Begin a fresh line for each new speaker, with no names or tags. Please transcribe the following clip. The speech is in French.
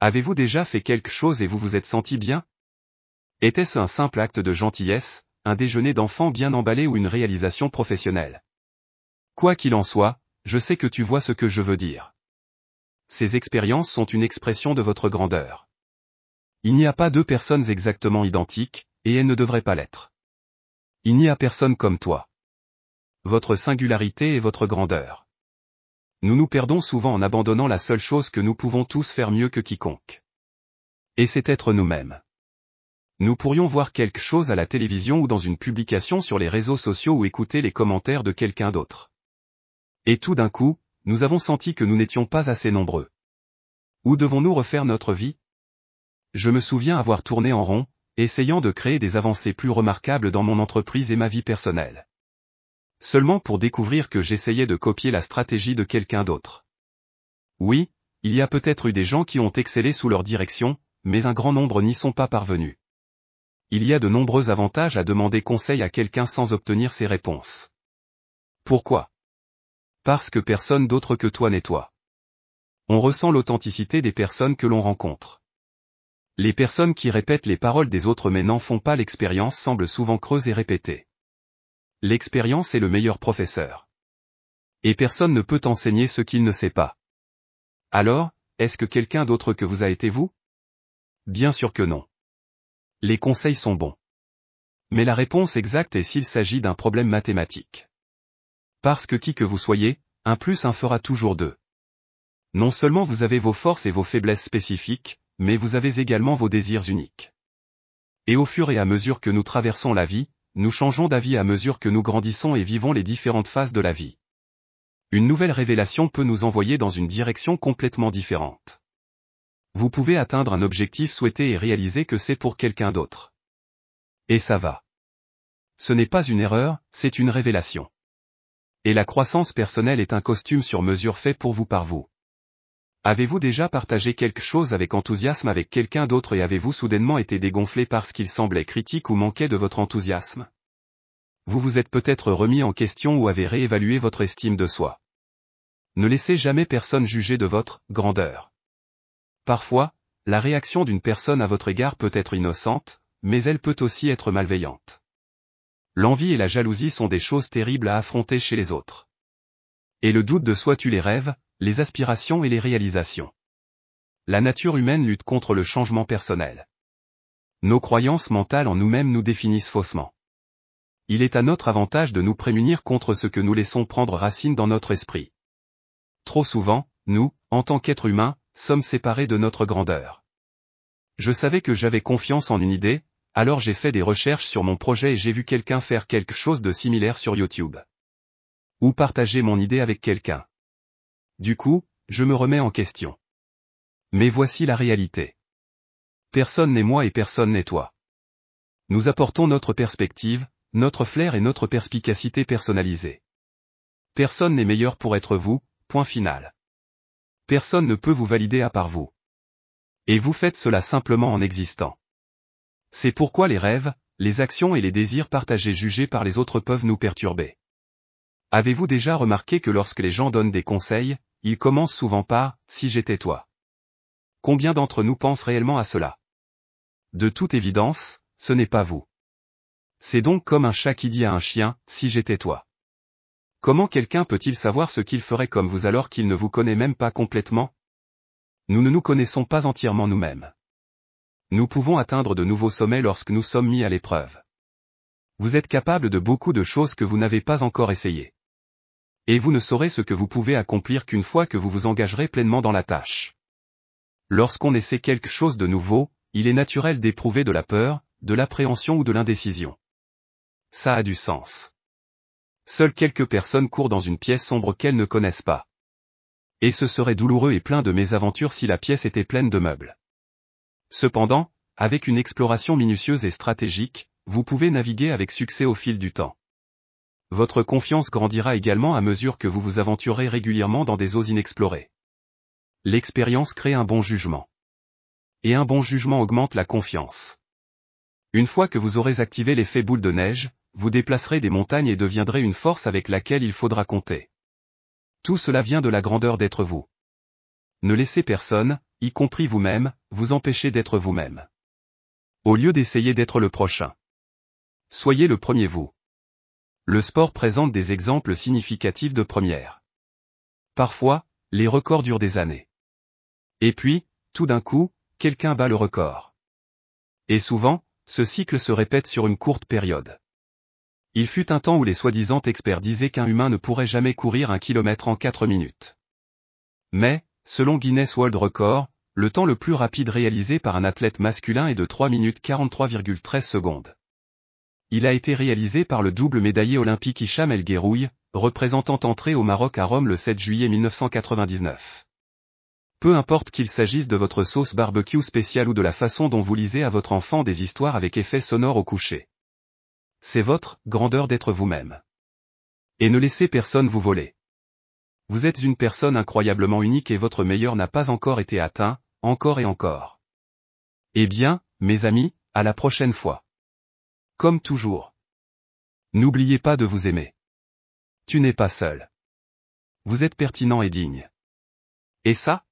Avez-vous déjà fait quelque chose et vous vous êtes senti bien? Était-ce un simple acte de gentillesse, un déjeuner d'enfant bien emballé ou une réalisation professionnelle? Quoi qu'il en soit, je sais que tu vois ce que je veux dire. Ces expériences sont une expression de votre grandeur. Il n'y a pas deux personnes exactement identiques, et elles ne devraient pas l'être. Il n'y a personne comme toi. Votre singularité est votre grandeur. Nous nous perdons souvent en abandonnant la seule chose que nous pouvons tous faire mieux que quiconque. Et c'est être nous-mêmes. Nous pourrions voir quelque chose à la télévision ou dans une publication sur les réseaux sociaux ou écouter les commentaires de quelqu'un d'autre. Et tout d'un coup, nous avons senti que nous n'étions pas assez nombreux. Où devons-nous refaire notre vie? Je me souviens avoir tourné en rond, essayant de créer des avancées plus remarquables dans mon entreprise et ma vie personnelle. Seulement pour découvrir que j'essayais de copier la stratégie de quelqu'un d'autre. Oui, il y a peut-être eu des gens qui ont excellé sous leur direction, mais un grand nombre n'y sont pas parvenus. Il y a de nombreux avantages à demander conseil à quelqu'un sans obtenir ses réponses. Pourquoi? Parce que personne d'autre que toi n'est toi. On ressent l'authenticité des personnes que l'on rencontre. Les personnes qui répètent les paroles des autres mais n'en font pas l'expérience semblent souvent creuses et répétées. L'expérience est le meilleur professeur. Et personne ne peut enseigner ce qu'il ne sait pas. Alors, est-ce que quelqu'un d'autre que vous a été vous? Bien sûr que non. Les conseils sont bons. Mais la réponse exacte est s'il s'agit d'un problème mathématique. Parce que qui que vous soyez, un plus un fera toujours deux. Non seulement vous avez vos forces et vos faiblesses spécifiques, mais vous avez également vos désirs uniques. Et au fur et à mesure que nous traversons la vie, nous changeons d'avis à mesure que nous grandissons et vivons les différentes phases de la vie. Une nouvelle révélation peut nous envoyer dans une direction complètement différente vous pouvez atteindre un objectif souhaité et réaliser que c'est pour quelqu'un d'autre. Et ça va. Ce n'est pas une erreur, c'est une révélation. Et la croissance personnelle est un costume sur mesure fait pour vous par vous. Avez-vous déjà partagé quelque chose avec enthousiasme avec quelqu'un d'autre et avez-vous soudainement été dégonflé parce qu'il semblait critique ou manquait de votre enthousiasme? Vous vous êtes peut-être remis en question ou avez réévalué votre estime de soi. Ne laissez jamais personne juger de votre grandeur. Parfois, la réaction d'une personne à votre égard peut être innocente, mais elle peut aussi être malveillante. L'envie et la jalousie sont des choses terribles à affronter chez les autres. Et le doute de soi tue les rêves, les aspirations et les réalisations. La nature humaine lutte contre le changement personnel. Nos croyances mentales en nous-mêmes nous définissent faussement. Il est à notre avantage de nous prémunir contre ce que nous laissons prendre racine dans notre esprit. Trop souvent, nous, en tant qu'êtres humains, sommes séparés de notre grandeur. Je savais que j'avais confiance en une idée, alors j'ai fait des recherches sur mon projet et j'ai vu quelqu'un faire quelque chose de similaire sur YouTube. Ou partager mon idée avec quelqu'un. Du coup, je me remets en question. Mais voici la réalité. Personne n'est moi et personne n'est toi. Nous apportons notre perspective, notre flair et notre perspicacité personnalisée. Personne n'est meilleur pour être vous, point final. Personne ne peut vous valider à part vous. Et vous faites cela simplement en existant. C'est pourquoi les rêves, les actions et les désirs partagés jugés par les autres peuvent nous perturber. Avez-vous déjà remarqué que lorsque les gens donnent des conseils, ils commencent souvent par ⁇ si j'étais toi ⁇ Combien d'entre nous pensent réellement à cela? De toute évidence, ce n'est pas vous. C'est donc comme un chat qui dit à un chien ⁇ si j'étais toi ⁇ Comment quelqu'un peut-il savoir ce qu'il ferait comme vous alors qu'il ne vous connaît même pas complètement? Nous ne nous connaissons pas entièrement nous-mêmes. Nous pouvons atteindre de nouveaux sommets lorsque nous sommes mis à l'épreuve. Vous êtes capable de beaucoup de choses que vous n'avez pas encore essayées. Et vous ne saurez ce que vous pouvez accomplir qu'une fois que vous vous engagerez pleinement dans la tâche. Lorsqu'on essaie quelque chose de nouveau, il est naturel d'éprouver de la peur, de l'appréhension ou de l'indécision. Ça a du sens. Seules quelques personnes courent dans une pièce sombre qu'elles ne connaissent pas. Et ce serait douloureux et plein de mésaventures si la pièce était pleine de meubles. Cependant, avec une exploration minutieuse et stratégique, vous pouvez naviguer avec succès au fil du temps. Votre confiance grandira également à mesure que vous vous aventurez régulièrement dans des eaux inexplorées. L'expérience crée un bon jugement. Et un bon jugement augmente la confiance. Une fois que vous aurez activé l'effet boule de neige, vous déplacerez des montagnes et deviendrez une force avec laquelle il faudra compter. Tout cela vient de la grandeur d'être vous. Ne laissez personne, y compris vous-même, vous empêcher d'être vous-même. Au lieu d'essayer d'être le prochain. Soyez le premier vous. Le sport présente des exemples significatifs de première. Parfois, les records durent des années. Et puis, tout d'un coup, quelqu'un bat le record. Et souvent, ce cycle se répète sur une courte période. Il fut un temps où les soi-disant experts disaient qu'un humain ne pourrait jamais courir un kilomètre en 4 minutes. Mais, selon Guinness World Record, le temps le plus rapide réalisé par un athlète masculin est de 3 minutes 43,13 secondes. Il a été réalisé par le double médaillé olympique Hicham El Guerrouille, représentant entrée au Maroc à Rome le 7 juillet 1999. Peu importe qu'il s'agisse de votre sauce barbecue spéciale ou de la façon dont vous lisez à votre enfant des histoires avec effet sonore au coucher. C'est votre grandeur d'être vous-même. Et ne laissez personne vous voler. Vous êtes une personne incroyablement unique et votre meilleur n'a pas encore été atteint, encore et encore. Eh bien, mes amis, à la prochaine fois. Comme toujours. N'oubliez pas de vous aimer. Tu n'es pas seul. Vous êtes pertinent et digne. Et ça,